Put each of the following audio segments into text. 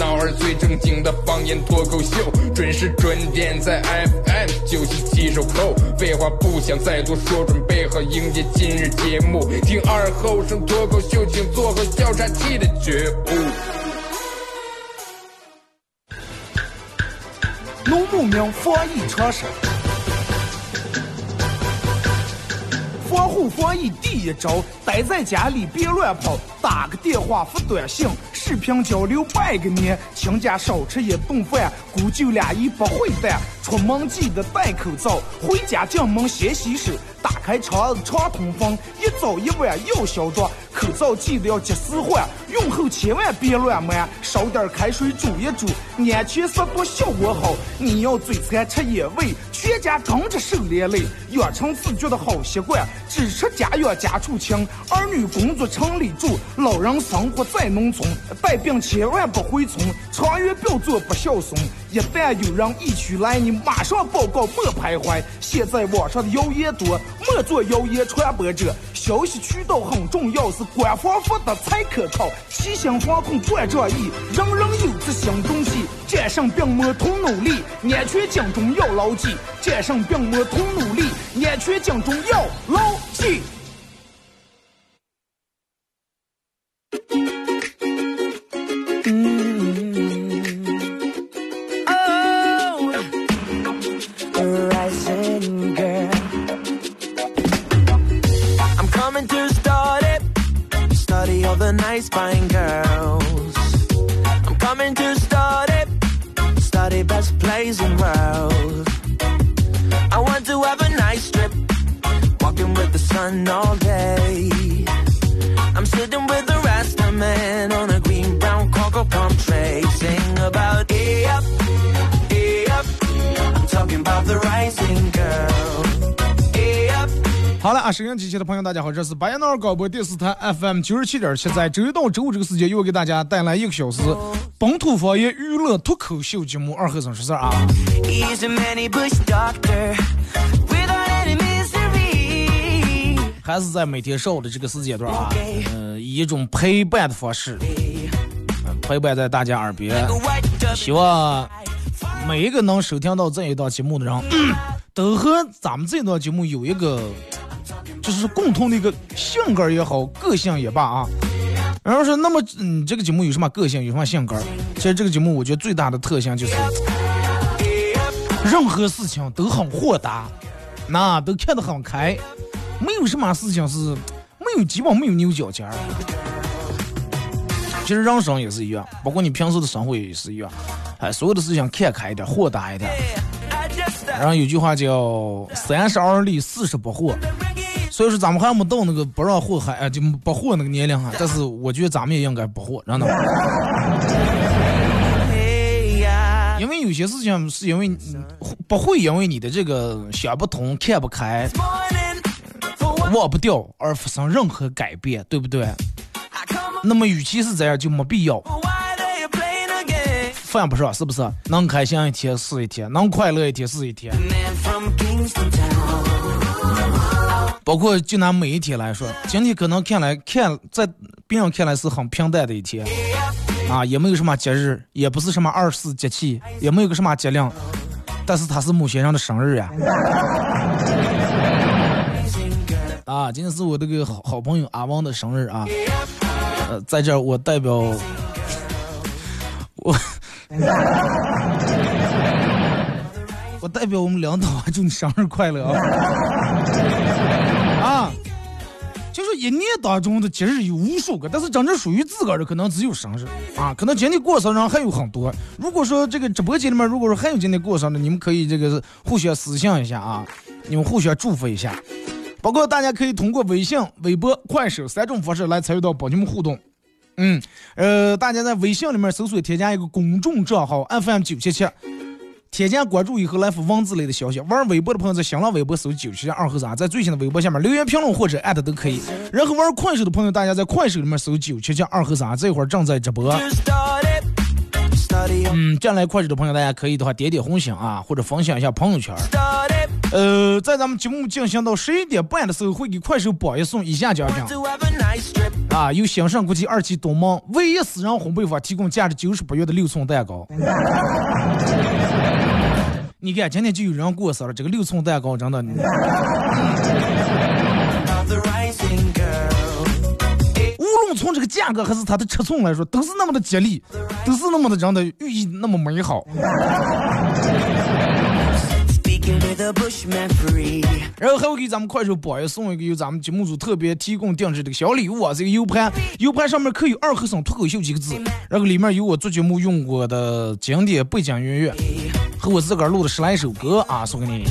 闹儿最正经的方言脱口秀，准时准点在 FM 九七七收后。废话不想再多说，准备好迎接今日节目。听二后生脱口秀，请做好调查器的觉悟。农牧民防疫常识，防护防疫第一招，待在家里别乱跑，打个电话发短信，视频交流拜个年，请家少吃一顿饭，姑舅俩一不会淡，出门记得戴口罩，回家进门先洗手，打开窗子常通风，一早一晚要消毒，口罩记得要及时换，用后千万别乱摸，烧点开水煮一煮，安全消毒效果好。你要嘴馋吃野味，全家跟着受连累，养成自觉的好习惯，只吃家养家畜清，儿女工作城里住，老人生活在农村，带病千万不回村，长远不要做不孝孙。一旦有人疫区来，你马上报告，莫徘徊。现在网上的谣言多，莫做谣言传播者。消息渠道很重要，是官方发的才可靠。齐心防控关注意，人人有这新东西。战胜病魔同努力，安全警钟要牢记。战胜病魔同努力，安全警钟要牢记。收音机前的朋友，大家好，这是白彦淖尔广播电视台 FM 九十七点七，在周一到周五这个时间，又给大家带来一个小时本土方言娱乐脱口秀节目《二和尚说事儿》啊。还是在每天上午的这个时间段啊，呃，以一种陪伴的方式，呃陪伴在大家耳边。希望每一个能收听到这一档节目的人，都和咱们这档节目有一个，就是共同的一个性格也好，个性也罢啊。然后说，那么嗯，这个节目有什么个性，有什么性格？其实这个节目我觉得最大的特性就是，任何事情都很豁达，那都看得很开，没有什么事情是没有基本没有牛角尖儿。其实人生也是一样，包括你平时的生活也是一样，哎，所有的事情看开一点，豁达一点。然后有句话叫“三十而立，四十不惑”，所以说咱们还没到那个不让惑还啊就不祸那个年龄哈，但是我觉得咱们也应该不祸，真的。因为有些事情是因为不会因为你的这个想不通、看不开、忘不掉而发生任何改变，对不对？那么与其是这样，就没必要。犯不上，是不是？能开心一天是一天，能快乐一天是一天。包括就拿每一天来说，今天可能看来看在别人看来是很平淡的一天，啊，也没有什么节日，也不是什么二十四节气，也没有个什么节令，但是他是某些人的生日呀。啊，今天是我这个好好朋友阿旺的生日啊，呃，在这我代表我。我代表我们领导祝你生日快乐啊！一年当中的节日有无数个，但是真正属于自个儿的可能只有生日啊。可能今天过生日还有很多。如果说这个直播间里面，如果说还有今天过生日，你们可以这个互相私信一下啊，你们互相祝福一下。包括大家可以通过微信、微博、快手三种方式来参与到帮你们互动。嗯，呃，大家在微信里面搜索添加一个公众账号 FM 九七七，添加关注以后来发文字类的消息。玩微博的朋友在新浪微博搜九七七二和三，在最新的微博下面留言评论或者艾特都可以。然后玩快手的朋友，大家在快手里面搜九七七二和三，这会儿正在直播。嗯，进来快手的朋友，大家可以的话点点红心啊，或者分享一下朋友圈。呃，在咱们节目进行到十一点半的时候，会给快手榜一送以下奖品啊，由兴盛国际二期东门唯一私人烘焙坊提供价值九十八元的六寸蛋糕。你看，今天就有人过生了，这个六寸蛋糕真的。无论从这个价格还是它的尺寸来说，都是那么的吉利，都是那么的真的寓意那么美好。然后还会给咱们快手榜一送一个由咱们节目组特别提供定制的小礼物啊，这个 U 盘，U 盘上面刻有“二和尚脱口秀”几个字，然后里面有我做节目用过的经典背景音乐和我自个儿录的十来首歌啊，送给你。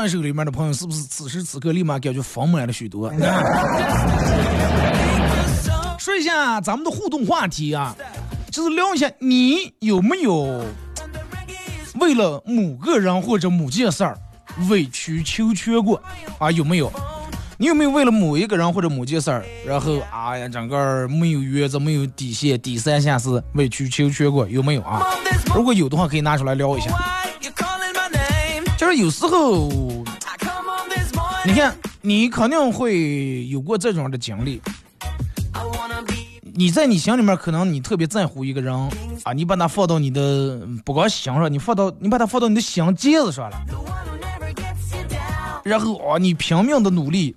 快手里面的朋友是不是此时此刻立马感觉丰满了许多？说一下咱们的互动话题啊，就是聊一下你有没有为了某个人或者某件事儿委曲求全过啊？有没有？你有没有为了某一个人或者某件事儿，然后哎呀，整个没有原则、没有底线、低三下四委曲求全过？有没有啊？如果有的话，可以拿出来聊一下。有时候，你看，你肯定会有过这种的经历。你在你心里面，可能你特别在乎一个人啊，你把他放到你的不光心上，你放到你把他放到你的心尖子上了。然后啊，你拼命的努力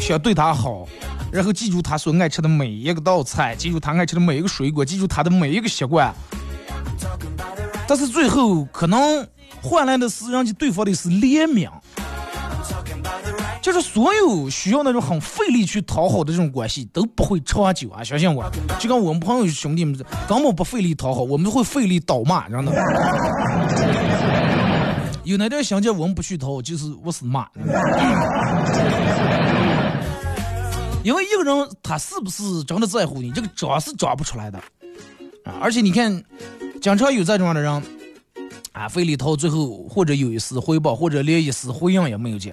想对他好，然后记住他所爱吃的每一个道菜，记住他爱吃的每一个水果，记住他的每一个习惯。但是最后可能。换来的是人家对方的是怜悯，就是所有需要那种很费力去讨好的这种关系都不会长久啊！相信我，就跟我们朋友兄弟们根本不费力讨好，我们会费力倒骂，真的。有那点相见我们不去讨，就是我是骂。因为一个人他是不是真的在乎你，这个装是装不出来的啊！而且你看，经常有这种样的人。啊，费力涛最后或者有一丝回报，或者连一丝回应也没有见。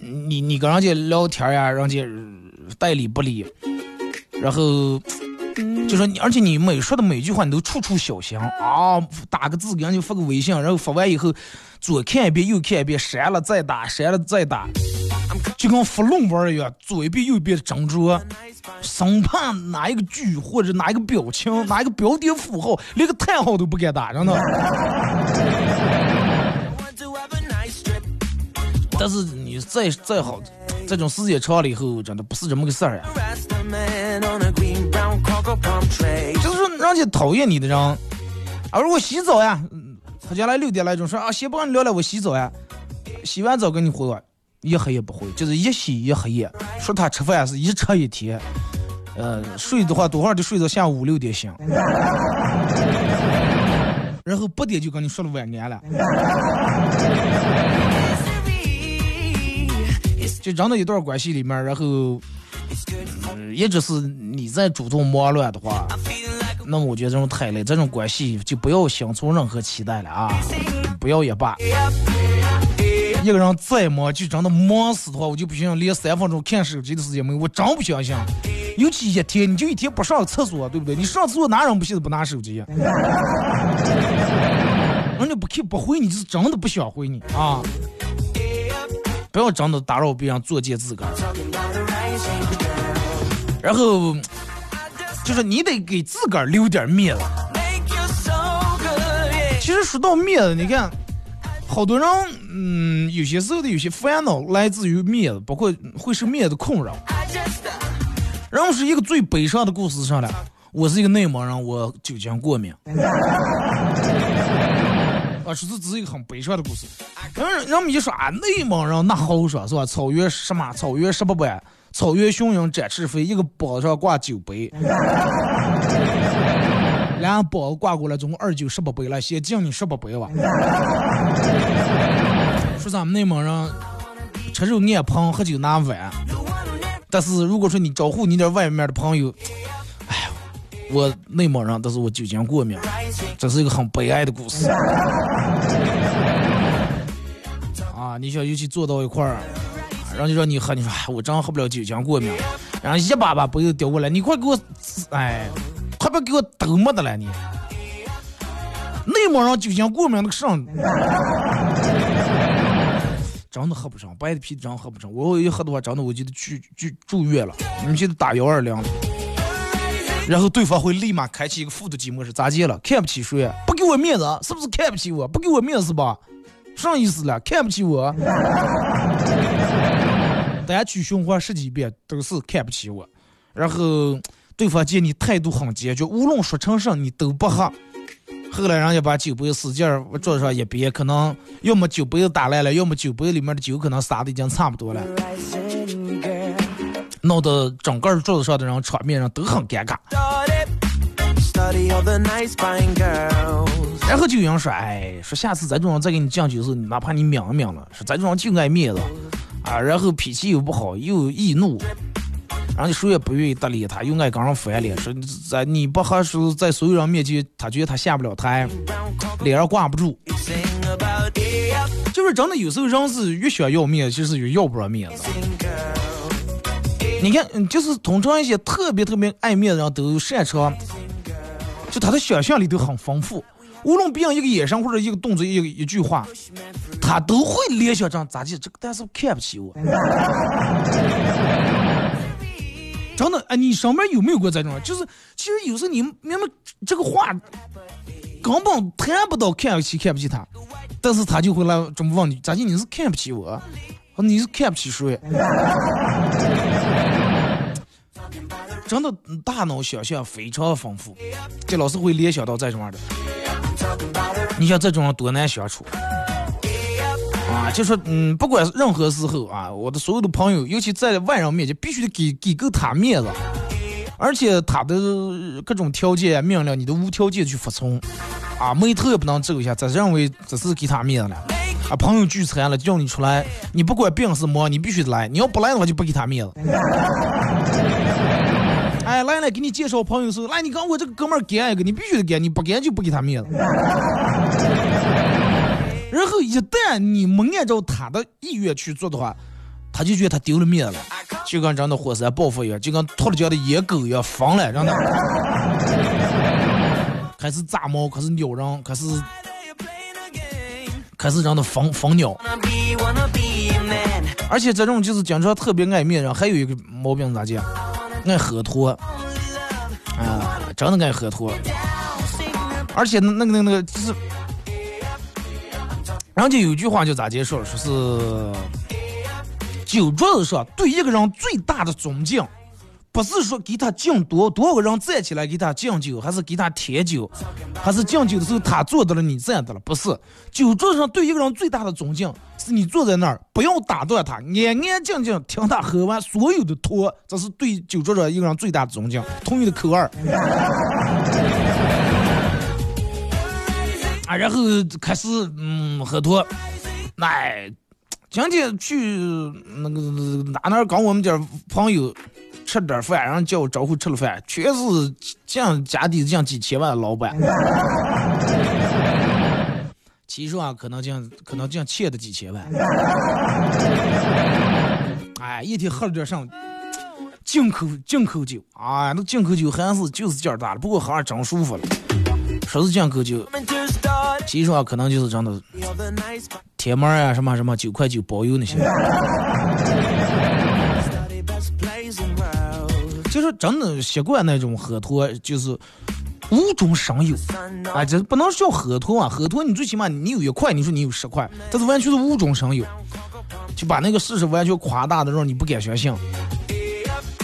你你跟人家聊天呀，人家代理不理，然后就说你，而且你每说的每句话你都处处小心。啊，打个字给人家发个微信，然后发完以后左看一遍右看一遍，删了再打，删了再打，就跟发论文一样，左一遍右一遍的斟酌。生怕哪一个句或者哪一个表情、哪一个标点符号，连个叹号都不敢打，真的。但是你再再好，这种时间长了以后，真的不是这么个事儿呀。就是说，人家讨厌你的人，啊，如果洗澡呀，他将来六点来钟说啊，先不跟你聊了，我洗澡呀，洗完澡跟你回。一黑也不回，就是一洗一黑夜。说他吃饭是一吃一天，呃，睡的话多会儿就睡到下午五六点醒，然后八点就跟你说了晚安了。就人的一段关系里面，然后，一直是你在主动忙乱的话，那么我觉得这种太累，这种关系就不要心存任何期待了啊，不要也罢。一个人再忙，就真的忙死的话，我就不信连三分钟看手机的时间没有。我真不相信，尤其一天，你就一天不上厕所，对不对？你上厕所哪人不信不拿手机？人家不看不回你，就是真的不想回你啊！不要真的打扰别人作践自个儿。然后就是你得给自个儿留点面子。其实说到面子，你看。好多人，嗯，有些时候的有些烦恼来自于面子，包括会是面子困扰。然后是一个最悲伤的故事上来，我是一个内蒙人，我酒精过敏。啊，说是只是一个很悲伤的故事。人人们一说啊，内蒙人那好说，是吧？草原什么？草原十八般，草原雄鹰展翅飞，一个包上挂酒杯，两个包挂过来，总共二九十八杯了，先敬你十八杯吧。说咱们内蒙人吃肉眼盆，喝酒拿碗。但是如果说你招呼你点外面的朋友，哎呀，我内蒙人，但是我酒精过敏，这是一个很悲哀的故事。啊，你想尤其坐到一块儿，然后就让你喝，你说我真喝不了酒精过敏，然后一把把杯子叼过来，你快给我，哎，快别给我抖没的了你。内蒙人酒精过敏那个上。真的喝不上，白的啤真喝不上。我一喝的话，真的我就得去去住院了。你们记得打幺二零，然后对方会立马开启一个复读机模式，咋接了？看不起谁？不给我面子，是不是看不起我？不给我面子吧？啥意思了？看不起我？大家去循环十几遍都是看不起我。然后对方见你态度很坚决，无论说成什你都不喝。后来人家把酒杯使劲儿往桌上一别，可能要么酒杯子打烂了，要么酒杯里面的酒可能洒的已经差不多了，闹得整个桌子上的人场面上都很尴尬。然后就有人说：“哎，说下次咱这种人再给你敬酒时，哪怕你抿一抿了，说咱这种人就爱面子啊，然后脾气又不好，又易怒。”然后谁也不愿意搭理他，又爱跟人翻脸，说在你不合适，在所有人面前，他觉得他下不了台，脸上挂不住。就是真的，有时候人是越想要面子，其实越要不着面子。你看，就是通常一些特别特别爱面子的人，都擅长，就他的想象力都很丰富。无论别人一个眼神或者一个动作，一一句话，他都会联想成咋地？这个但是看不起我。真的，哎，你上面有没有过这种？就是，其实有时候你明白这个话根本谈不到看不起看不起他，但是他就会来这么问你：咋地？你是看不起我？你是看不起谁？真的，大脑想象非常丰富，这老是会联想到这种的。你像这种人多难相处？啊，就说嗯，不管任何时候啊，我的所有的朋友，尤其在外人面前，必须得给给够他面子，而且他的各种条件命令，你都无条件去服从，啊，眉头也不能皱一下，只认为只是给他面子了。啊，朋友聚餐了，叫你出来，你不管病是么，你必须得来，你要不来的话，就不给他面子。哎，来来，给你介绍朋友时候，来，你跟我这个哥们儿干一个，你必须得干，你不干就不给他面子。然后一旦你没按照他的意愿去做的话，他就觉得他丢了面子了，就跟真的火山爆发一样，就跟脱了缰的野狗一样疯了，真的。开始炸毛，开始咬人，开始开始让他疯疯鸟。而且这种就是经常特别爱面子，还有一个毛病咋讲？爱喝脱，啊，真的爱喝脱。而且那个那个那个就是。人家有句话就咋介绍，说是酒桌子上对一个人最大的尊敬，不是说给他敬多多少个人站起来给他敬酒，还是给他添酒，还是敬酒的时候他坐到了你站到了，不是。酒桌子上对一个人最大的尊敬，是你坐在那儿不要打断他，安安静静听他喝完所有的托，这是对酒桌上一个人最大的尊敬。同意的扣二。啊，然后开始嗯喝多，哎，今天去那个哪哪跟我们家朋友吃点饭，然后叫我招呼吃了饭，全是样家底这样几千万的老板，其实啊，可能这样可能这样欠的几千万，哎，一天喝了点上进口进口酒。啊，那进口酒还是就是劲儿大了，不过喝着真舒服了。说是进口酒，其实啊，可能就是真的贴膜啊，什么什么九块九包邮那些。就是真的习惯那种喝脱，就是无中生有啊，这不能叫喝脱啊，喝脱你最起码你有一块，你说你有十块，但是完全是无中生有，就把那个事实完全夸大的让你不敢相信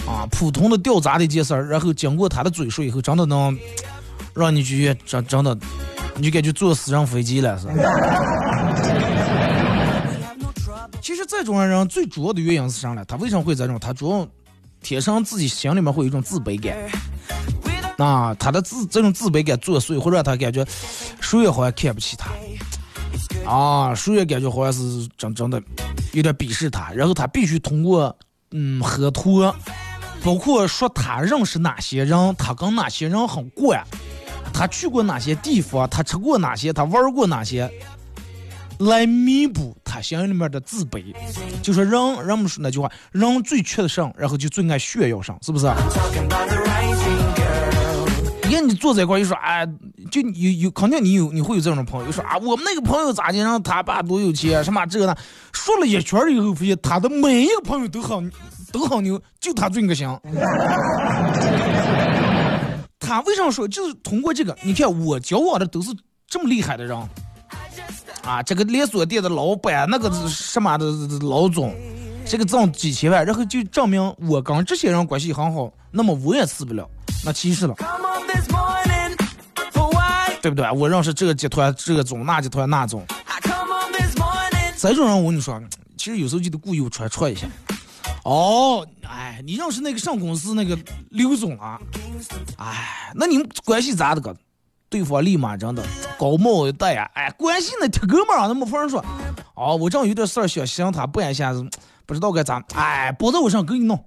啊，普通的掉渣的一件事儿，然后经过他的嘴说以后，真的能。让你去真真的你就感觉坐私人飞机了是。其实这种人最主要的原因是啥呢？他为什么会这种？他主要天生自己心里面会有一种自卑感。那他的自这种自卑感作祟，会让他感觉谁也好像看不起他，啊，谁也感觉好像是真真的有点鄙视他。然后他必须通过嗯喝托，包括说他认识哪些人，他跟哪些人很惯，他去过哪些地方，他吃过哪些，他玩过哪些，来弥补他心里面的自卑。就说人，人们说那句话，人最缺的上，然后就最爱炫耀上，是不是？你看你坐在一块，又说啊，就有有肯定你有你会有这种朋友，说啊，我们那个朋友咋的，然后他爸多有钱，什么这个呢？说了一圈以后，发现他的每一个朋友都好都好牛，就他最个行。他为什么说？就是通过这个，你看我交往的都是这么厉害的人，啊，这个连锁店的老板，那个什么的老总，这个挣几千万，然后就证明我跟这些人关系很好，那么我也死不了。那其实了，对不对？我认识这个集团，这个总，那集团那总。这种人我跟你说，其实有时候就得故意穿戳一下。哦，哎，你认识那个上公司那个刘总啊？哎，那你们关系咋的个？对方立马真的高帽一戴呀，哎，关系那铁哥们儿，那没法说。哦，我正有点事儿想想他，不然现在不知道该咋。哎，包在我上给你弄。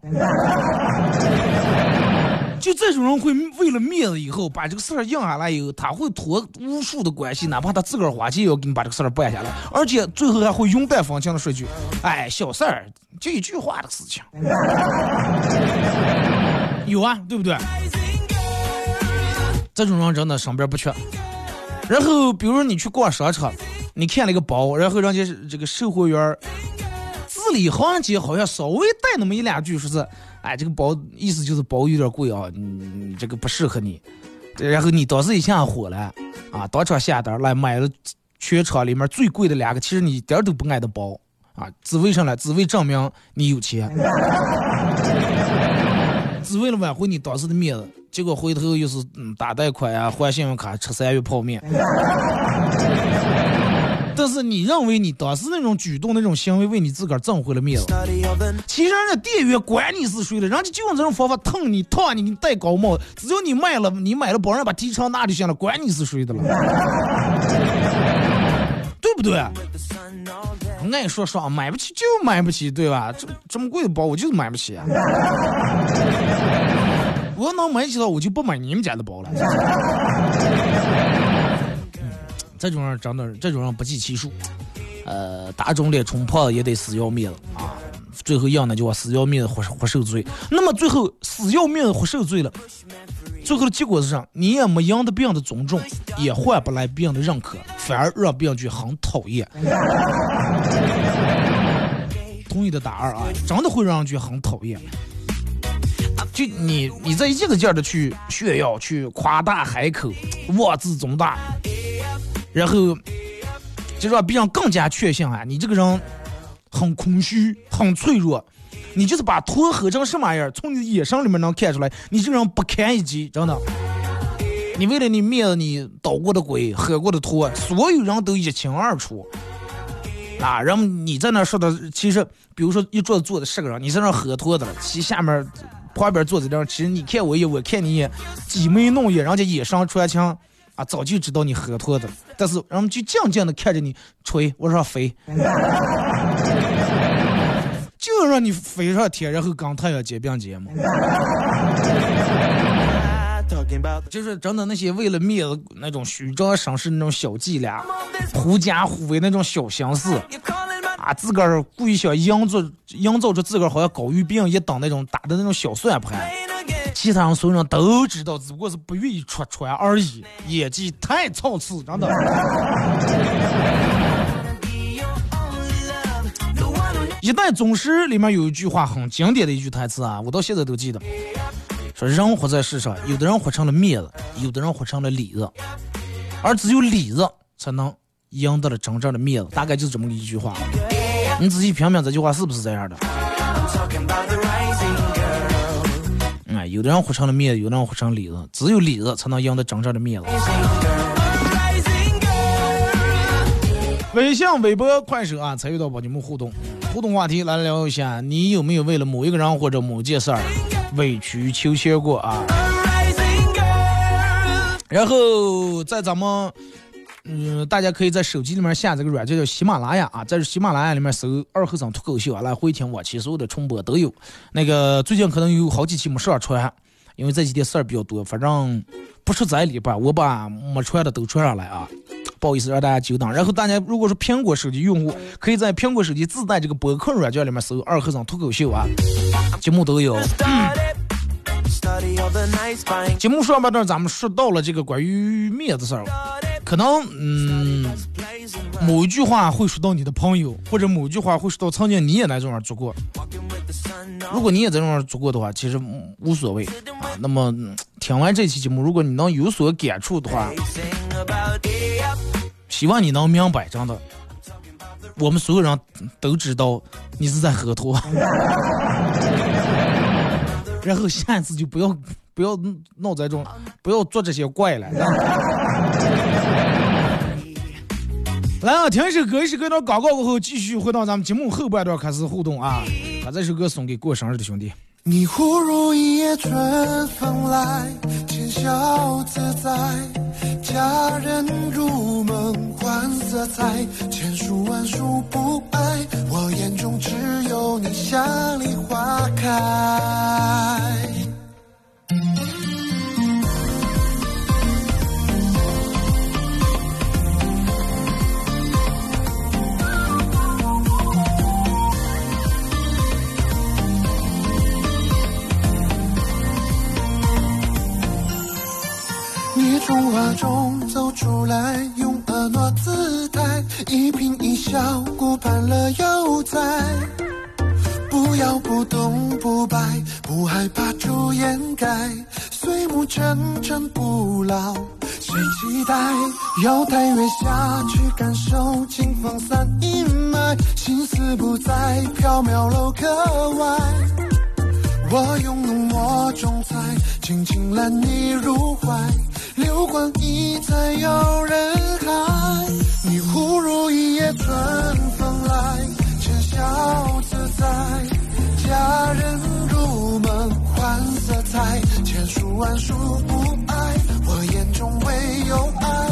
就这种人会为了面子，以后把这个事儿硬下来以后，他会托无数的关系，哪怕他自个儿花钱也要给你把这个事儿办下来，而且最后还会云淡风轻的说句：“哎，小事儿，就一句话的事情。”有啊，对不对？这种人真的身边不缺。然后，比如说你去逛商场，你看了一个包，然后人家这个售货员字里行间好像稍微带那么一两句，说是。哎，这个包意思就是包有点贵啊，你这个不适合你。然后你当时一下火了，啊，当场下单来买了全场里面最贵的两个，其实你一点都不爱的包，啊，只为什么？只为证明你有钱，只为了挽回你当时的面子。结果回头又是嗯打贷款啊，还信用卡，吃三月泡面。但是你认为你当时那种举动、那种行为为你自个儿挣回了面子？其实人家店员管你是谁的，人家就用这种方法烫你、烫你，给你戴高帽。只要你卖了，你买了包，人把提成拿就行了，管你是谁的了，对不对？爱说说买不起就买不起，对吧？这这么贵的包我就是买不起。啊 我能买起的我就不买你们家的包了。这种人真的，这种人不计其数。呃，打肿脸充胖子也得死要面子啊！最后样呢，就往死要面子活活受罪。那么最后死要面子活受罪了，最后的结果是啥？你也没赢得别人的尊重，也换不来别人的认可，反而让别人就很讨厌。同意的打二啊！真的会让人觉得很讨厌。就你，你在一个劲儿的去炫耀，去夸大海口，妄自尊大。然后就让别人更加确信啊，你这个人很空虚、很脆弱。你就是把托喝成什么样，从你的眼神里面能看出来，你这个人不堪一击，真的。你为了你面子，你捣过的鬼，喝过的托，所有人都一清二楚。啊，然后你在那说的，其实比如说一桌子坐的十个人，你在那喝托的了，其下面旁边坐着的人，其实你看我一眼，我看你一眼，挤眉弄眼，人家眼神传情。啊，早就知道你喝脱的，但是人们就静静的看着你吹，我说飞，就让你飞上天，然后跟太阳肩并肩嘛。就是真的那些为了面子那种虚张声势那种小伎俩，狐假虎威那种小心思，啊，自个儿故意想营造营造出自个儿好像高于别人一等那种打的那种小算盘。其他人所有人都知道，只不过是不愿意戳穿而已。演技太操次，真的。一代宗师里面有一句话很经典的一句台词啊，我到现在都记得。说人活在世上，有的人活成了面子，有的人活成了里子，而只有里子才能赢得了真正的面子。大概就是这么一句话。你仔细品品这句话是不是这样的？有的人活成了面子，有的人活成里子，只有里子才能赢得真正的面子。微信、微博、快手啊，参与到帮你们互动，互动话题来聊一下，你有没有为了某一个人或者某件事儿委曲求全过啊？然后在咱们。嗯，大家可以在手机里面下这个软件叫喜马拉雅啊，在喜马拉雅里面搜“二和尚脱口秀”啊，来回听往期所有的重播都有。那个最近可能有好几期没上传，因为这几天事儿比较多，反正不是在里边，我把没传的都传上来啊。不好意思让大家久等。然后大家如果是苹果手机用户，可以在苹果手机自带这个播客软件里面搜“二和尚脱口秀”啊，节目都有。节目上半段咱们说到了这个关于面子事儿，可能嗯，某一句话会说到你的朋友，或者某一句话会说到曾经你也在这样做过。如果你也在这样做过的话，其实无所谓啊。那么听完这期节目，如果你能有所感触的话，希望你能明白，真的，我们所有人都知道你是在喝脱。然后下一次就不要不要闹这种，不要做这些怪了。来啊，听一首歌，一首歌到广告过后，继续回到咱们节目后半段开始互动啊！把这首歌送给过生日的兄弟。你忽如一夜春风来，浅笑自在，佳人入梦换色彩，千树万树不爱，我眼中只有你，像梨花开。从画中走出来，用婀娜姿态，一颦一笑顾盼了又在。不要不动不摆，不害怕出掩盖，岁暮沉沉不老，谁期待？瑶台月下去感受，清风散阴霾，心思不在缥缈楼阁外。我用浓墨重彩，轻轻揽你入怀。流光溢彩游人海，你忽如一夜春风来，浅笑自在。佳人入梦换色彩，千树万树不爱，我眼中唯有爱。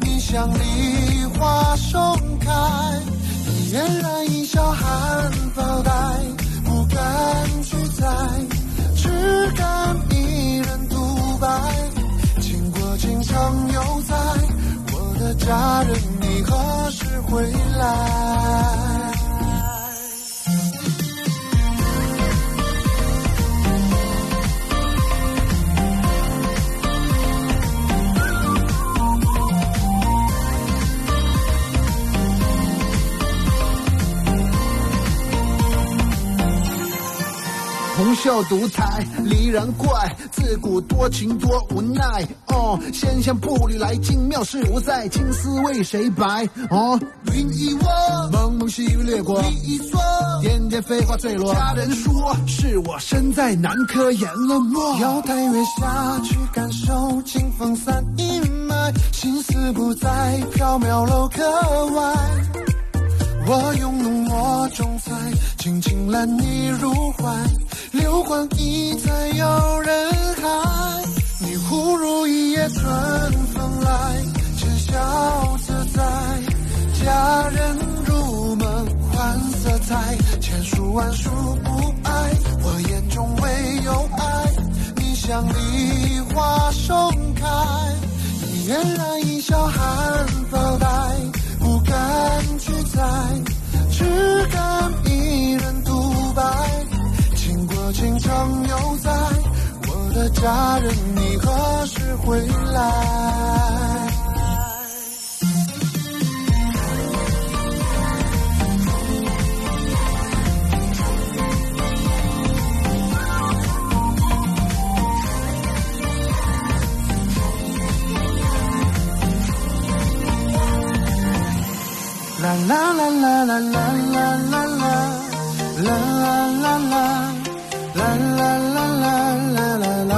你像梨花盛开，你嫣然一笑含苞待，不敢去猜，只敢一人独白。情长犹在，我的家人，你何时回来？从小独台，离人怪，自古多情多无奈。哦，仙仙步履来京，妙事无在，青丝为谁白？哦，云一窝，蒙蒙细雨掠过，你一坐，点点飞花坠落。家人说，是我身在南柯演了默。瑶台月下去感受，清风散阴霾，心思不在缥缈楼阁外。我用浓墨重彩，轻轻揽你入怀。流光溢彩游人海，你忽如一夜春风来，浅笑自在。佳人入梦换色彩，千树万树不爱，我眼中唯有爱。你像梨花盛开，你嫣然一笑含苞待，不敢去猜，只敢一人独白。我情长犹在，我的家人，你何时回来？啦啦啦啦啦啦啦啦啦啦啦啦。啦啦啦啦啦啦啦，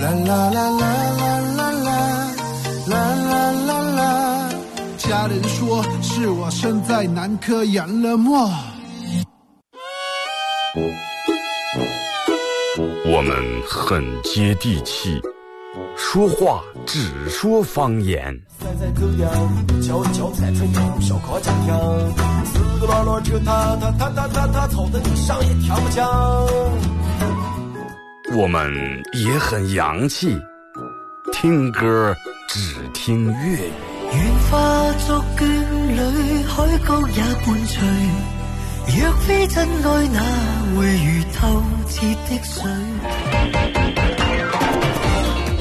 啦啦啦啦啦啦啦，啦啦啦啦。家人说是我生在南柯，染了墨。我们很接地气。说话只说方言。我们也很洋气，听歌只听粤语。愿化作眷侣，海角也伴随。若非真爱，哪会如透彻的水？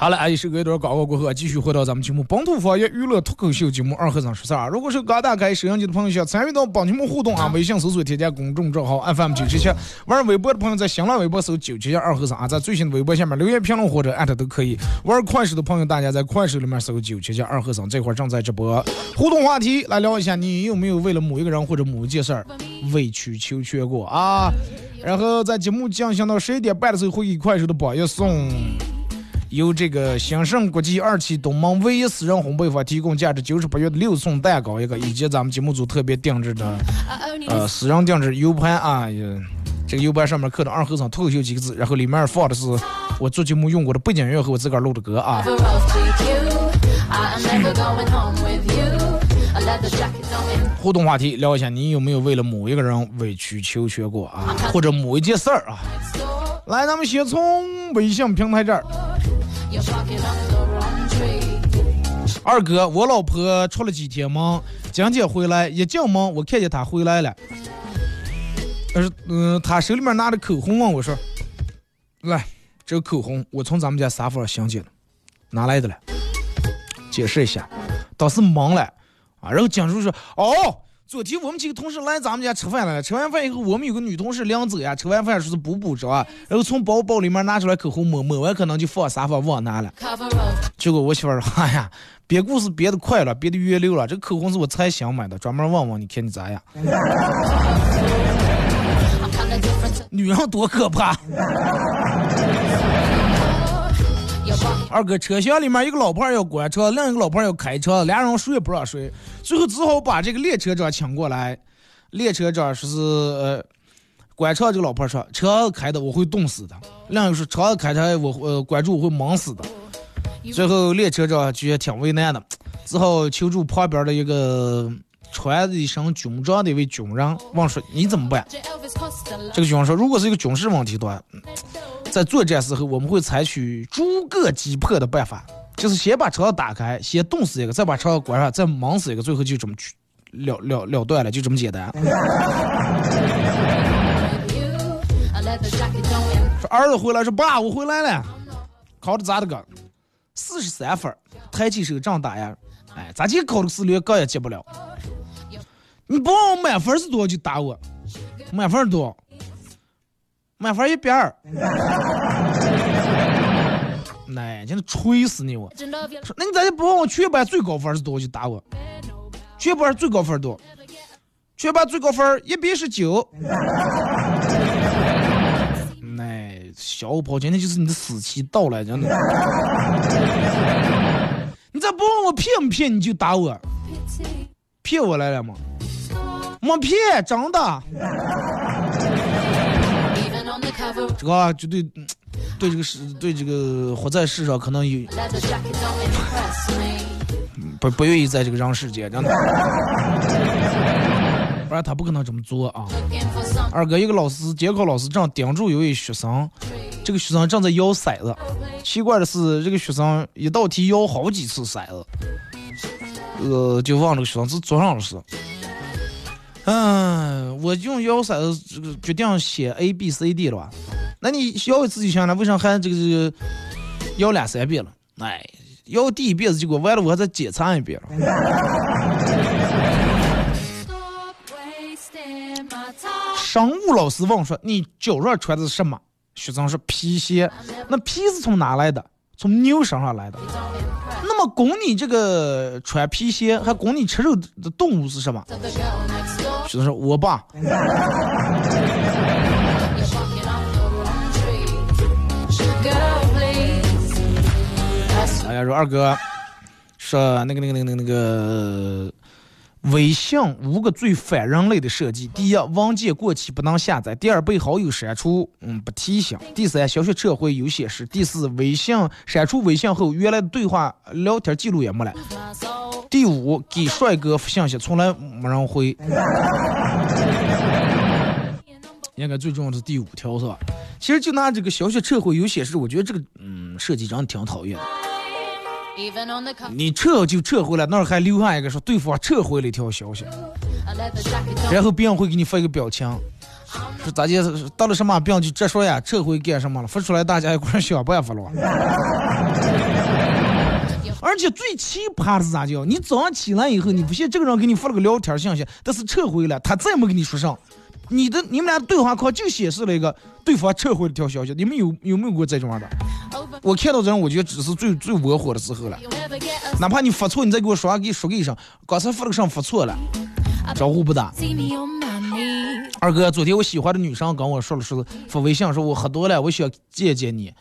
好了，哎，一首歌一段广告过后，继续回到咱们节目《本土方言娱乐脱口秀》节目二和尚说事儿。如果是刚打开收音机的朋友，想参与到本节目互动啊，微信搜索添加公众账号 FM 九七七，玩微博的朋友在新浪微博搜九七七二和尚啊，在最新的微博下面留言评论或者艾特都可以。玩快手的朋友，大家在快手里面搜九七七二和尚，这会儿正在直播。互动话题来聊一下，你有没有为了某一个人或者某一件事儿委曲求全过啊？然后在节目进行到十一点半的时候，会以快手的榜一送。由这个兴盛国际二期东门唯一私人烘焙坊提供价值九十八元的六寸蛋糕一个，以及咱们节目组特别定制的呃私人定制 U 盘啊，也这个 U 盘上面刻的“二和尚脱口秀”几个字，然后里面放的是我做节目用过的背景音乐和我自个儿录的歌啊。互动话题聊一下，你有没有为了某一个人委曲求全过啊，或者某一件事儿啊？来，咱们先从微信平台这儿。二哥，我老婆出了几天门，今天回来一进门，我看见她回来了。但是，嗯、她手里面拿着口红问我说：“来，这个口红我从咱们家沙发上新捡的，哪来的了？”解释一下，当时忙了啊，然后讲述说：“哦，昨天我们几个同事来咱们家吃饭来了，吃完饭以后，我们有个女同事临走呀，吃完饭说是补补着啊，然后从包包里面拿出来口红抹，抹完可能就放沙发忘拿了。”结果我媳妇儿说：“哎呀，别故事编的快了，编的约溜了。这口红是我才想买的，专门问问你看你咋样 女人多可怕！二哥，车厢里面一个老婆儿要关车，另一个老婆儿要开车，俩人谁也不让睡，最后只好把这个列车长请过来。列车长说是呃，关车这个老婆儿说车开的我会冻死的，另一个说车开的我呃关住我会忙死的。最后列车长觉得挺为难的，只好求助旁边的一个穿着一身军装的一位军人，问说你怎么办？这个军人说，如果是一个军事问题的话，嗯在作战时候我们会采取逐个击破的办法，就是先把车打开，先冻死一个，再把车关上，再蒙死一个，最后就这么去了了了断了，就这么简单。说儿子回来说爸，我回来了，考的咋的个？四十三分，抬起手正打呀，哎，咋就考的是连杠也接不了？你不问我满分是多少就打我，满分多？满分一百二。哎，真的吹死你我！那你咋就不问我全班最高分是多少就打我？全班最高分多？全班最高分一百十九。哎小跑，今天就是你的死期到了，真的。你再不问我骗不骗，你就打我，骗我来了吗？没骗，真的。这个就对，对这个世，对这个活在世上可能有，不不愿意在这个人世间，真的。不然他不可能这么做啊！二哥，一个老师监考老师正盯住一位学生，这个学生正在摇骰子。奇怪的是，这个学生一道题摇好几次骰子。呃，就问这个学生是做啥了是？嗯，我用摇骰子这个决定写 A B C D 了吧？那你摇一次就行了，为啥还这个这个摇两三遍了？哎，摇第一遍子结果完了，我还再检查一遍了。生物老师问说：“你脚上穿的是什么？”学生说：“皮鞋。”那皮是从哪来的？从牛身上来的。那么供你这个穿皮鞋还供你吃肉的动物是什么？学生说：“我爸。”哎呀，说二哥，说那个那个那个那个。微信五个最反人类的设计：第一，文件过期不能下载；第二，被好友删除，嗯，不提醒；第三，消息撤回有显示；第四，微信删除微信后，原来的对话聊天记录也没了；第五，给帅哥发信息从来没人回。应该最重要的是第五条是吧？其实就拿这个消息撤回有显示，我觉得这个嗯设计真的挺讨厌的。你撤就撤回来，那儿还留下一个说对方撤回了一条消息，然后别人会给你发一个表情，说咋介得了什么病就直说呀，撤回干什么了？发出来大家一块想办法了。而且最奇葩的是咋叫？你早上起来以后，你不信这个人给你发了个聊天信息，但是撤回了，他再没跟你说上，你的你们俩对话框就显示了一个对方撤回了条消息，你们有有没有过这种的？我看到这种，我觉得只是最最窝火的时候了。哪怕你发错，你再给我说，给你说个一声，刚才发了个上发错了，招呼不打。二哥，昨天我喜欢的女生跟我说了，说发微信说我喝多了，我想见见你，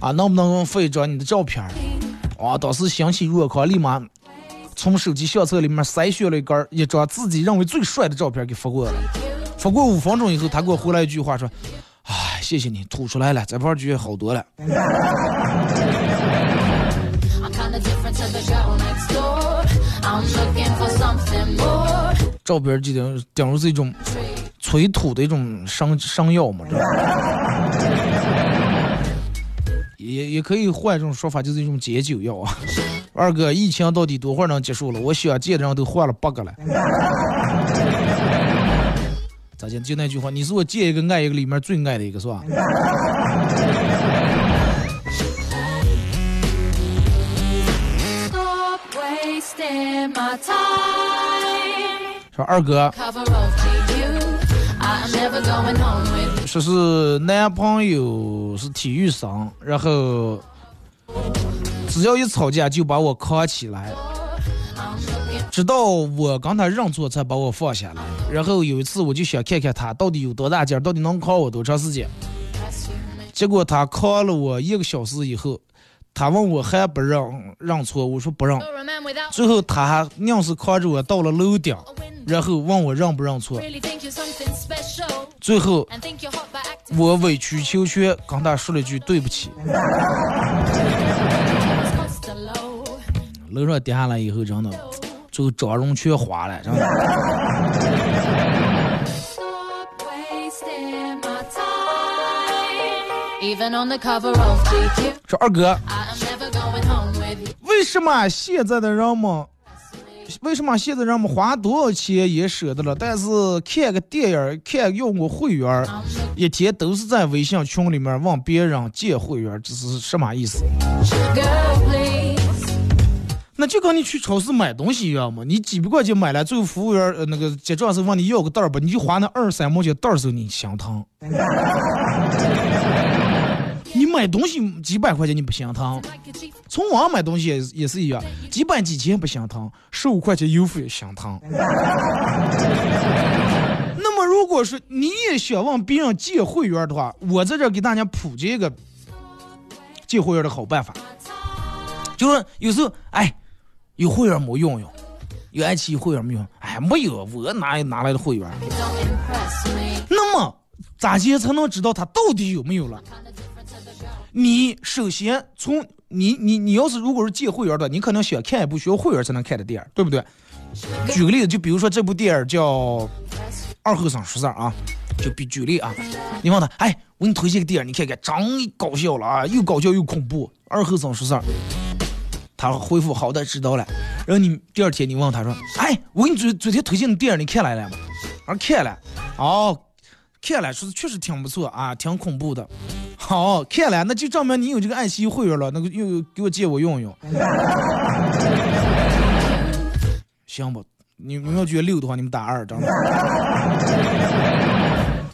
啊，能不能发一张你的照片？啊，当时欣喜若狂，立马从手机相册里面筛选了一根一张自己认为最帅的照片给发过来了。发过五分钟以后，他给我回来一句话说。哎，谢谢你吐出来了，这盘局好多了。照片就等等于是一种催吐的一种伤伤药嘛，也 也可以换一种说法，就是一种解酒药啊。二哥，疫情到底多会儿能结束了？我想见的人都换了八个了。咋讲？就那句话，你是我见一个爱一个里面最爱的一个，是吧？说二哥，说是男朋友是体育生，然后只要一吵架就把我扛起来。直到我跟他认错，才把我放下来。然后有一次，我就想看看他到底有多大劲，到底能扛我多长时间。结果他扛了我一个小时以后，他问我还不认认错，我说不认。最后他还硬是扛着我到了楼顶，然后问我认不认错。最后我委曲求全，跟他说了句对不起。楼上跌下来以后，真的。最后妆容全花了，真的。说二哥，为什么现在的人们，为什么现在人们花多少钱也舍得了，但是看个电影、看用个会员，一天都是在微信群里面问别人借会员，这是什么意思？那就跟你去超市买东西一样嘛，你几百块钱买了，最后服务员那个结账时候问你要个袋儿吧，你就花那二三毛钱袋儿时候你心疼。买东西几百块钱你不心疼，从网上买东西也也是一样，几百几千不心疼，十五块钱邮费心疼。那么如果说你也想问别人借会员的话，我在这给大家普及一个借会员的好办法，就是有时候哎，有会员没用用，有爱奇艺会员没用，哎，没有，我哪哪来的会员？那么咋接才能知道他到底有没有了？你首先从你你你要是如果是借会员的，你可能想看一部需要会员才能看的电影，对不对？举个例子，就比如说这部电影叫《二后生说事儿》啊，就比举例啊，你问他，哎，我给你推荐个电影，你看看，真搞笑了啊，又搞笑又恐怖，《二后生说事儿》。他回复好的，知道了。然后你第二天你问他说，哎，我给你昨昨天推荐的电影你看来了吗？啊，看了。哦，看了，说是确实挺不错啊，挺恐怖的。好，看了，那就证明你有这个爱奇艺会员了，那个又给我借我用用。行不？你你们要觉得六的话，你们打二，知道吗？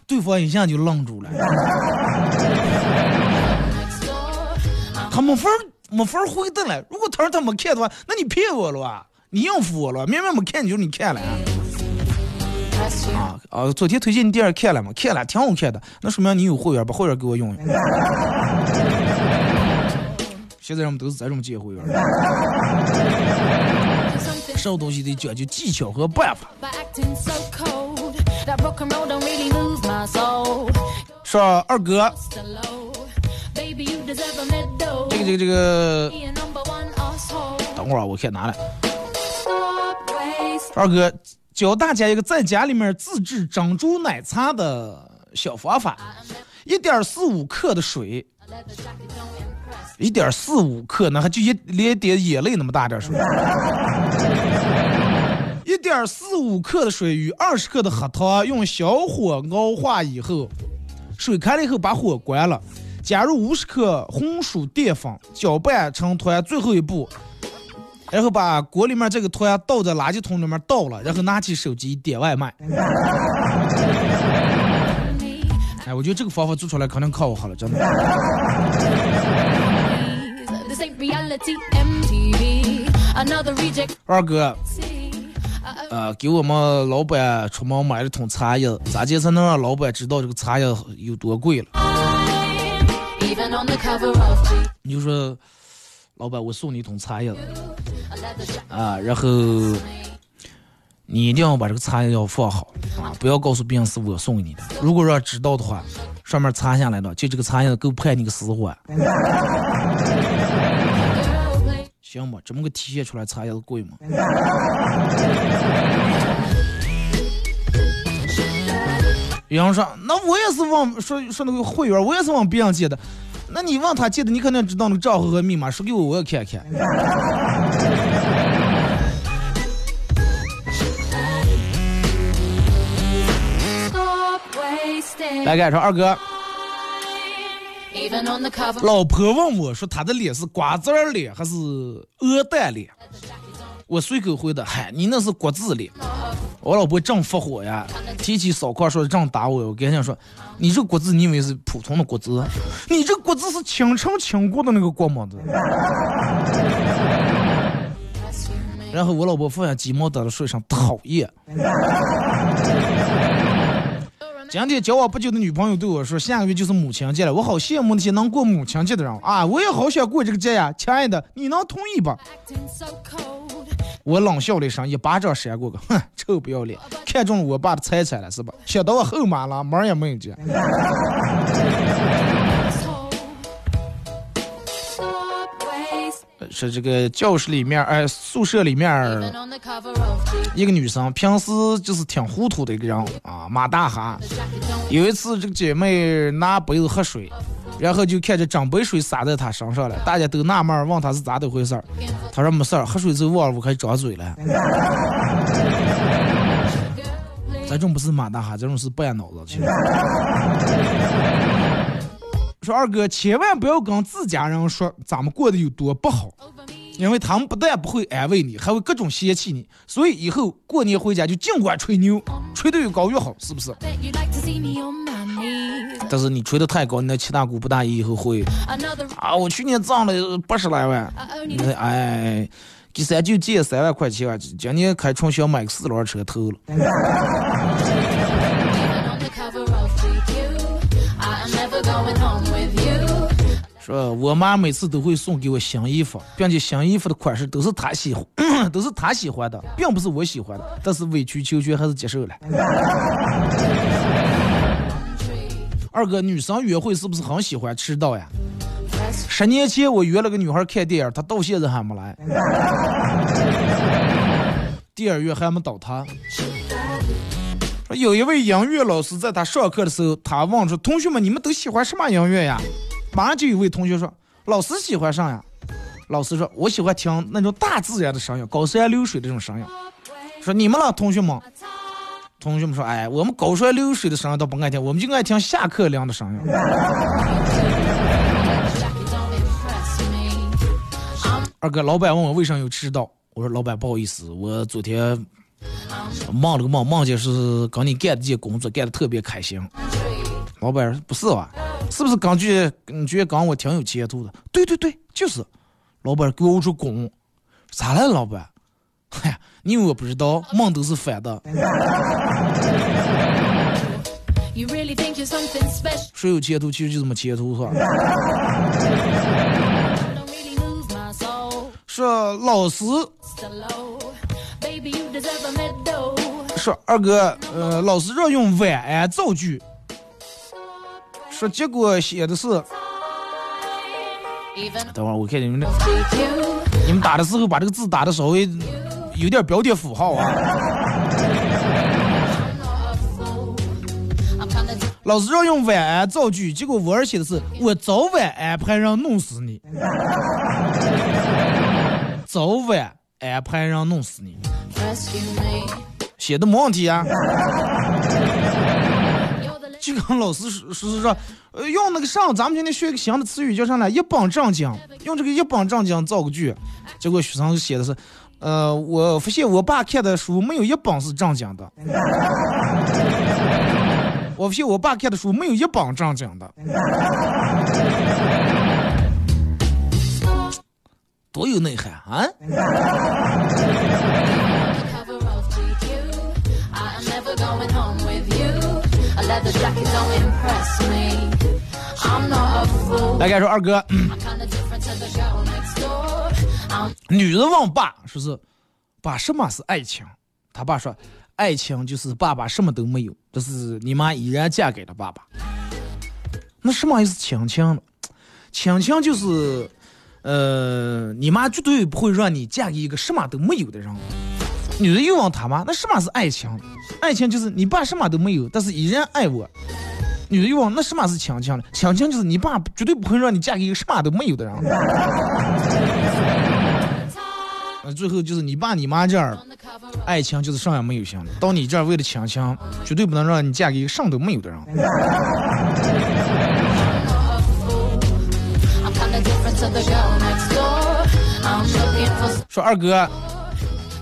对方一下就愣住了，他没法没法回答了。如果他说他没看的话，那你骗我了吧？你应付我了？明明没看，就是你看了。啊啊啊！昨天推荐你电影看了吗？看了，挺好看的。那说明你有会员，把会员给我用用。现在人们都是这种借会员。什么东西得讲究技巧和办法。说二哥，这个这个这个，等会儿我看拿来。二哥教大家一个在家里面自制珍珠奶茶的小方法：一点四五克的水，一点四五克，那还就一连点眼泪那么大点水。一点四五克的水与二十克的黑糖用小火熬化以后，水开了以后把火关了，加入五十克红薯淀粉，搅拌成团。最后一步，然后把锅里面这个团倒在垃圾桶里面倒了，然后拿起手机点外卖。哎，我觉得这个方法做出来肯定靠我好了，真的。二哥。呃，给我们老板出门买了桶茶叶，咋介才能让老板知道这个茶叶有多贵了？你就说，老板，我送你一桶茶叶，啊，然后你一定要把这个茶叶要放好啊，不要告诉别人是我送给你的。如果说知道的话，上面擦下来的，就这个茶叶够判你个死缓。行吧，这么个体现出来，茶叶子贵吗？有人说，那我也是往说说那个会员，我也是往别人借的。那你问他借的，你肯定知道那个账号和密码，说给我，我也看看。来，干说二哥。老婆问我说：“他的脸是瓜子脸还是鹅蛋脸？”我随口回答：“嗨，你那是国字脸。”我老婆正发火呀，提起扫块说正打我。我跟人说：“你这国字你以为是普通的国字？你这国字是清晨清过的那个国么子？”然后我老婆放下鸡毛掸子说一声讨厌。今天交往不久的女朋友对我说：“下个月就是母亲节了，我好羡慕那些能过母亲节的人啊！我也好想过这个节呀，亲爱的，你能同意吧？”我冷笑了一声，一巴掌扇过去，哼，臭不要脸，看中了我爸的财产了是吧？想到我后妈了，门也没有进。是这个教室里面，哎，宿舍里面，一个女生，平时就是挺糊涂的一个人啊，马大哈。有一次，这个姐妹拿杯子喝水，然后就看着整杯水洒在她身上了，大家都纳闷，问她是咋的回事儿。她说没事儿，喝水之后忘了我开始张嘴了。这种不是马大哈，这种是半脑子去。说二哥，千万不要跟自家人说咱们过得有多不好，因为他们不但不会安慰你，还会各种嫌弃你。所以以后过年回家就尽管吹牛，吹得越高越好，是不是？但是你吹得太高，你那七大姑八大姨以后会啊，我去年挣了八十来万，那哎，给三舅借三万块钱，今年开春想买个四轮车偷了。说我妈每次都会送给我新衣服，并且新衣服的款式都是她喜欢，都是她喜欢的，并不是我喜欢的。但是委曲求全还是接受了。二哥，女生约会是不是很喜欢迟到呀？十年前我约了个女孩看电影，她到现在还没来，电影院还没到她。有一位音乐老师在他上课的时候，他问说：“同学们，你们都喜欢什么音乐呀？”马上就有位同学说：“老师喜欢啥呀？”老师说：“我喜欢听那种大自然的声音，高山流水的这种声音。”说你们了，同学们。同学们说：“哎，我们高山流水的声音倒不爱听，我们就爱听下课铃的声音。”二哥，老板问我为啥有迟到，我说：“老板，不好意思，我昨天忙了个忙，梦见是跟你干的这件工作，干的特别开心。”老板：“不是吧？是不是感觉你觉得刚我挺有前途的？”对对对，就是。老板给我出工，咋了，老板？嗨，你以为我不知道，梦都是反的。谁有前途，其实就是没前途，是吧？说老师，说二哥，呃，老师让用晚安造句，说结果写的是，等会儿我看你们这，你们打的时候把这个字打的稍微有点标点符号啊。老师让用晚安造句，结果我儿写的是我早晚安排人弄死你。早晚安排人弄死你，写的没问题啊。就跟老师说说说，呃，用那个上，咱们今天学一个新的词语叫啥来？一本正经，用这个一本正经造个句。结果学生写的是，呃，我发现我爸看的书没有一本是正经的。我发现我爸看的书没有一本正经的。多有内涵啊！来，该说二哥，女人问爸说是，爸什么是爱情？他爸说，爱情就是爸爸什么都没有，但是你妈依然嫁给了爸爸。那什么意思？亲情呢？亲情就是。呃，你妈绝对不会让你嫁给一个什么都没有的人。女人又问他妈，那什么是爱情？爱情就是你爸什么都没有，但是依然爱我。女人又问，那什么是亲情呢？亲情就是你爸绝对不会让你嫁给一个什么都没有的人。那最后就是你爸你妈这儿，爱情就是啥也没有行了。到你这儿为了亲情，绝对不能让你嫁给一个什么都没有的人。说二哥，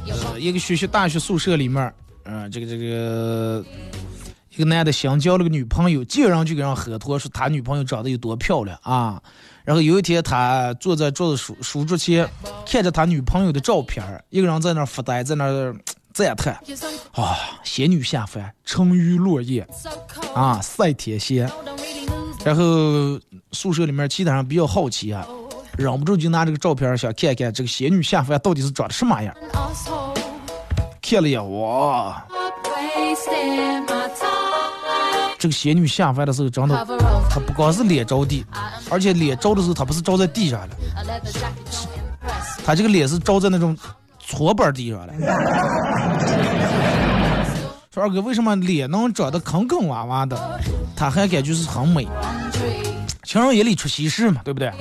呃，一个学校大学宿舍里面，嗯，这个这个一个男的想交了个女朋友，见人就给人喝托，说他女朋友长得有多漂亮啊。然后有一天，他坐在桌子书书桌前，看着他女朋友的照片，一个人在那发呆，在那赞叹啊，仙女下凡，沉鱼落雁啊，赛天仙。然后宿舍里面其他人比较好奇啊。忍不住就拿这个照片想看看这个仙女下凡到底是长得什么样。看了眼，哇！这个仙女下凡的时候，真的，她不光是脸着地，而且脸着的时候，她不是着在地上了，她这个脸是着在那种搓板地上了。说二哥，为什么脸能长得坑坑洼洼的，她还感觉是很美？情人眼里出西施嘛，对不对？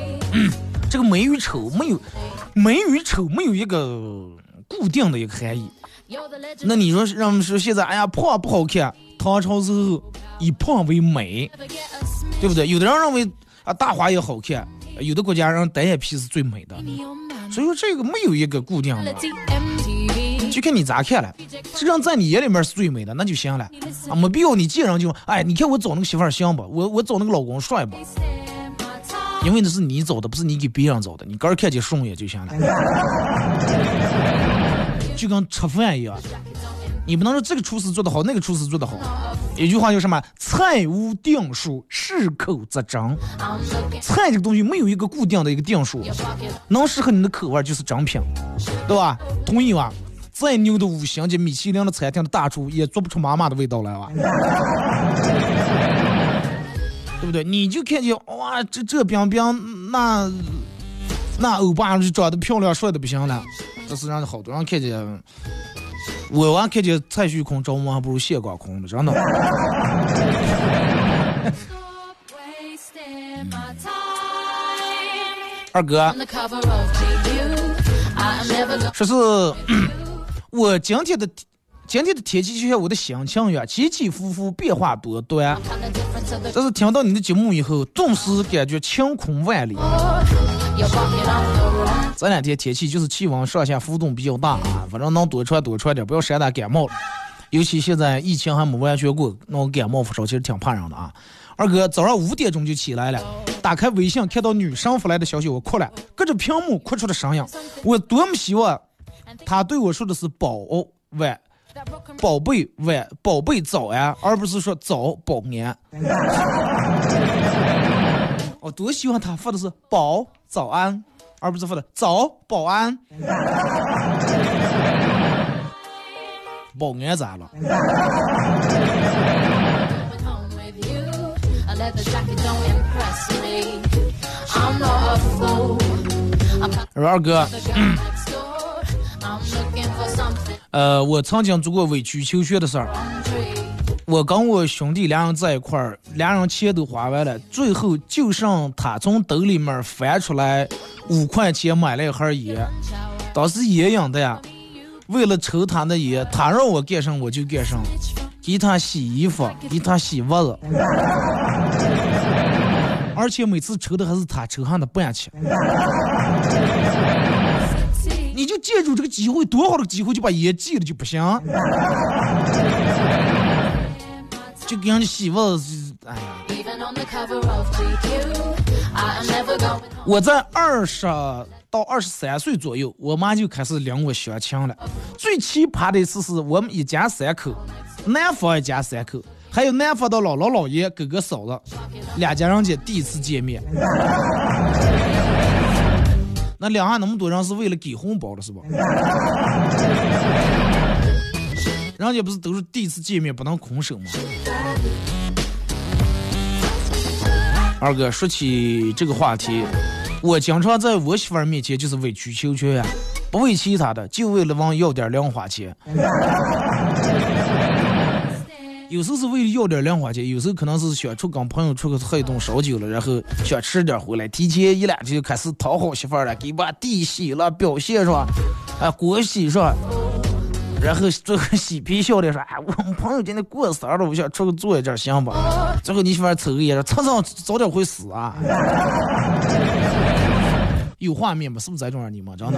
这个美与丑没有，美与丑没有一个固定的一个含义。那你说让我们说现在，哎呀，胖不好看，唐朝时候以胖为美，对不对？有的人认为啊，大花也好看，有的国家人单眼皮是最美的。所以说这个没有一个固定的，就看你咋看了。实际上在你眼里面是最美的，那就行了啊，没必要你见人就哎，你看我找那个媳妇儿行不？我我找那个老公帅不？因为那是你走的，不是你给别人走的，你个人看见顺眼就行了。就跟吃饭一样，你不能说这个厨师做的好，那个厨师做的好。一句话叫什么？菜无定数，适口则珍。菜这个东西没有一个固定的一个定数，能适合你的口味就是正品，对吧？同意吧？再牛的五星级米其林的餐厅的大厨也做不出妈妈的味道来吧？对不对？你就看见哇，这这冰冰，那那欧巴就长得漂亮帅的不行了，这是让好多人看见。我娃看见蔡徐坤着魔，还不如谢广坤呢，真的。二哥，说是我今天的今天的天气就像我的心情一样，起起伏伏，变化多端。但是听到你的节目以后，顿时感觉晴空万里。这两天天气就是气温上下浮动比较大啊，反正能多穿多穿点，不要晒到感冒了。尤其现在疫情还没完全过，那种感冒发烧其实挺怕人的啊。二哥早上五点钟就起来了，打开微信看到女生发来的消息，我哭了，隔着屏幕哭出了声音。我多么希望他对我说的是“宝晚”“宝贝晚”“宝贝早安”，而不是说“早保安”。我多希望他发的是“保早安”。而不是发的早保安，保安咋了？二哥，呃，我曾经做过委曲求全的事儿。我跟我兄弟俩人在一块儿，俩人钱都花完了，最后就剩他从兜里面翻出来五块钱买了一盒烟。当时烟瘾的呀，为了抽他的烟，他让我干什么我就干什么，给他洗衣服，给他洗袜子，而且每次抽的还是他抽上的半钱。就借助这个机会，多好的机会就把烟戒了就不行。就给人家洗袜子，哎呀！我在二十到二十三岁左右，我妈就开始领我相亲了。最奇葩的一次是我们一家三口，男方一家三口，还有男方的姥姥姥爷、哥哥嫂子，两家人家第一次见面。那两岸那么多人是为了给红包的是吧？人家不是都是第一次见面不能空手吗？二哥说起这个话题，我经常在我媳妇儿面前就是委曲求全呀，不为其他的，就为了往要点零花钱。有时候是为了要点零花钱，有时候可能是想出跟朋友出去喝一顿烧酒了，然后想吃点回来，提前一两天就开始讨好媳妇了，给把地洗了，表现是吧？啊，锅洗是吧？然后最后嬉皮笑脸说：“哎，我们朋友今天过生日，我想出去坐一阵，行吧？”最后你媳妇抽个烟说：“蹭蹭早点会死啊！” 有画面吗？是不是在这儿你们真的？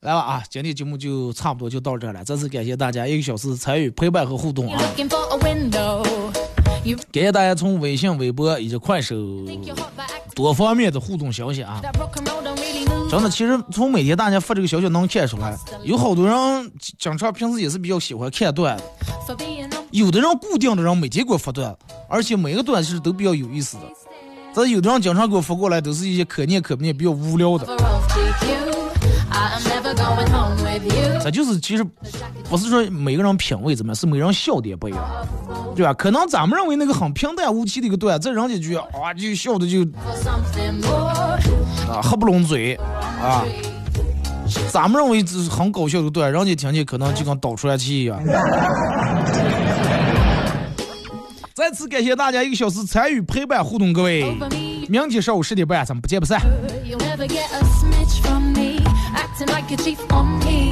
来吧啊！今天节目就差不多就到这了，再次感谢大家一个小时参与陪伴和互动啊！感谢大家从微信、微博以及快手多方面的互动消息啊！真的，其实从每天大家发这个消息能看出来，有好多人经常平时也是比较喜欢看段子，有的人固定的人每天给我发段子，而且每个段子都比较有意思的。但有的人经常给我发过来，都是一些可念可不念、比较无聊的。这就是其实不是说每个人品味怎么样，是每个人笑点不一样，对吧？可能咱们认为那个很平淡无奇的一个段，子，人家就啊就笑的就啊合不拢嘴啊。咱们认为这是很搞笑的段，人家听见可能就跟倒出来气一样。再次感谢大家一个小时参与陪伴互动，各位，明天上午十点半咱们不见不散。Acting like a chief on me.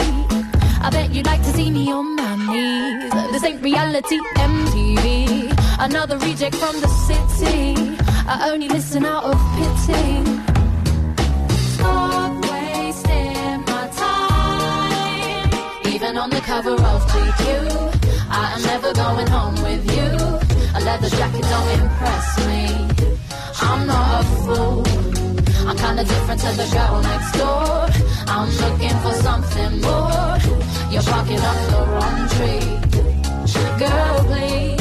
I bet you'd like to see me on my knees. This ain't reality MTV. Another reject from the city. I only listen out of pity. Stop wasting my time. Even on the cover of GQ. I am never going home with you. A leather jacket don't impress me. I'm not a fool. I'm kinda different to the girl next door. I'm looking for something more. you're barking up the wrong tree. Girl, please.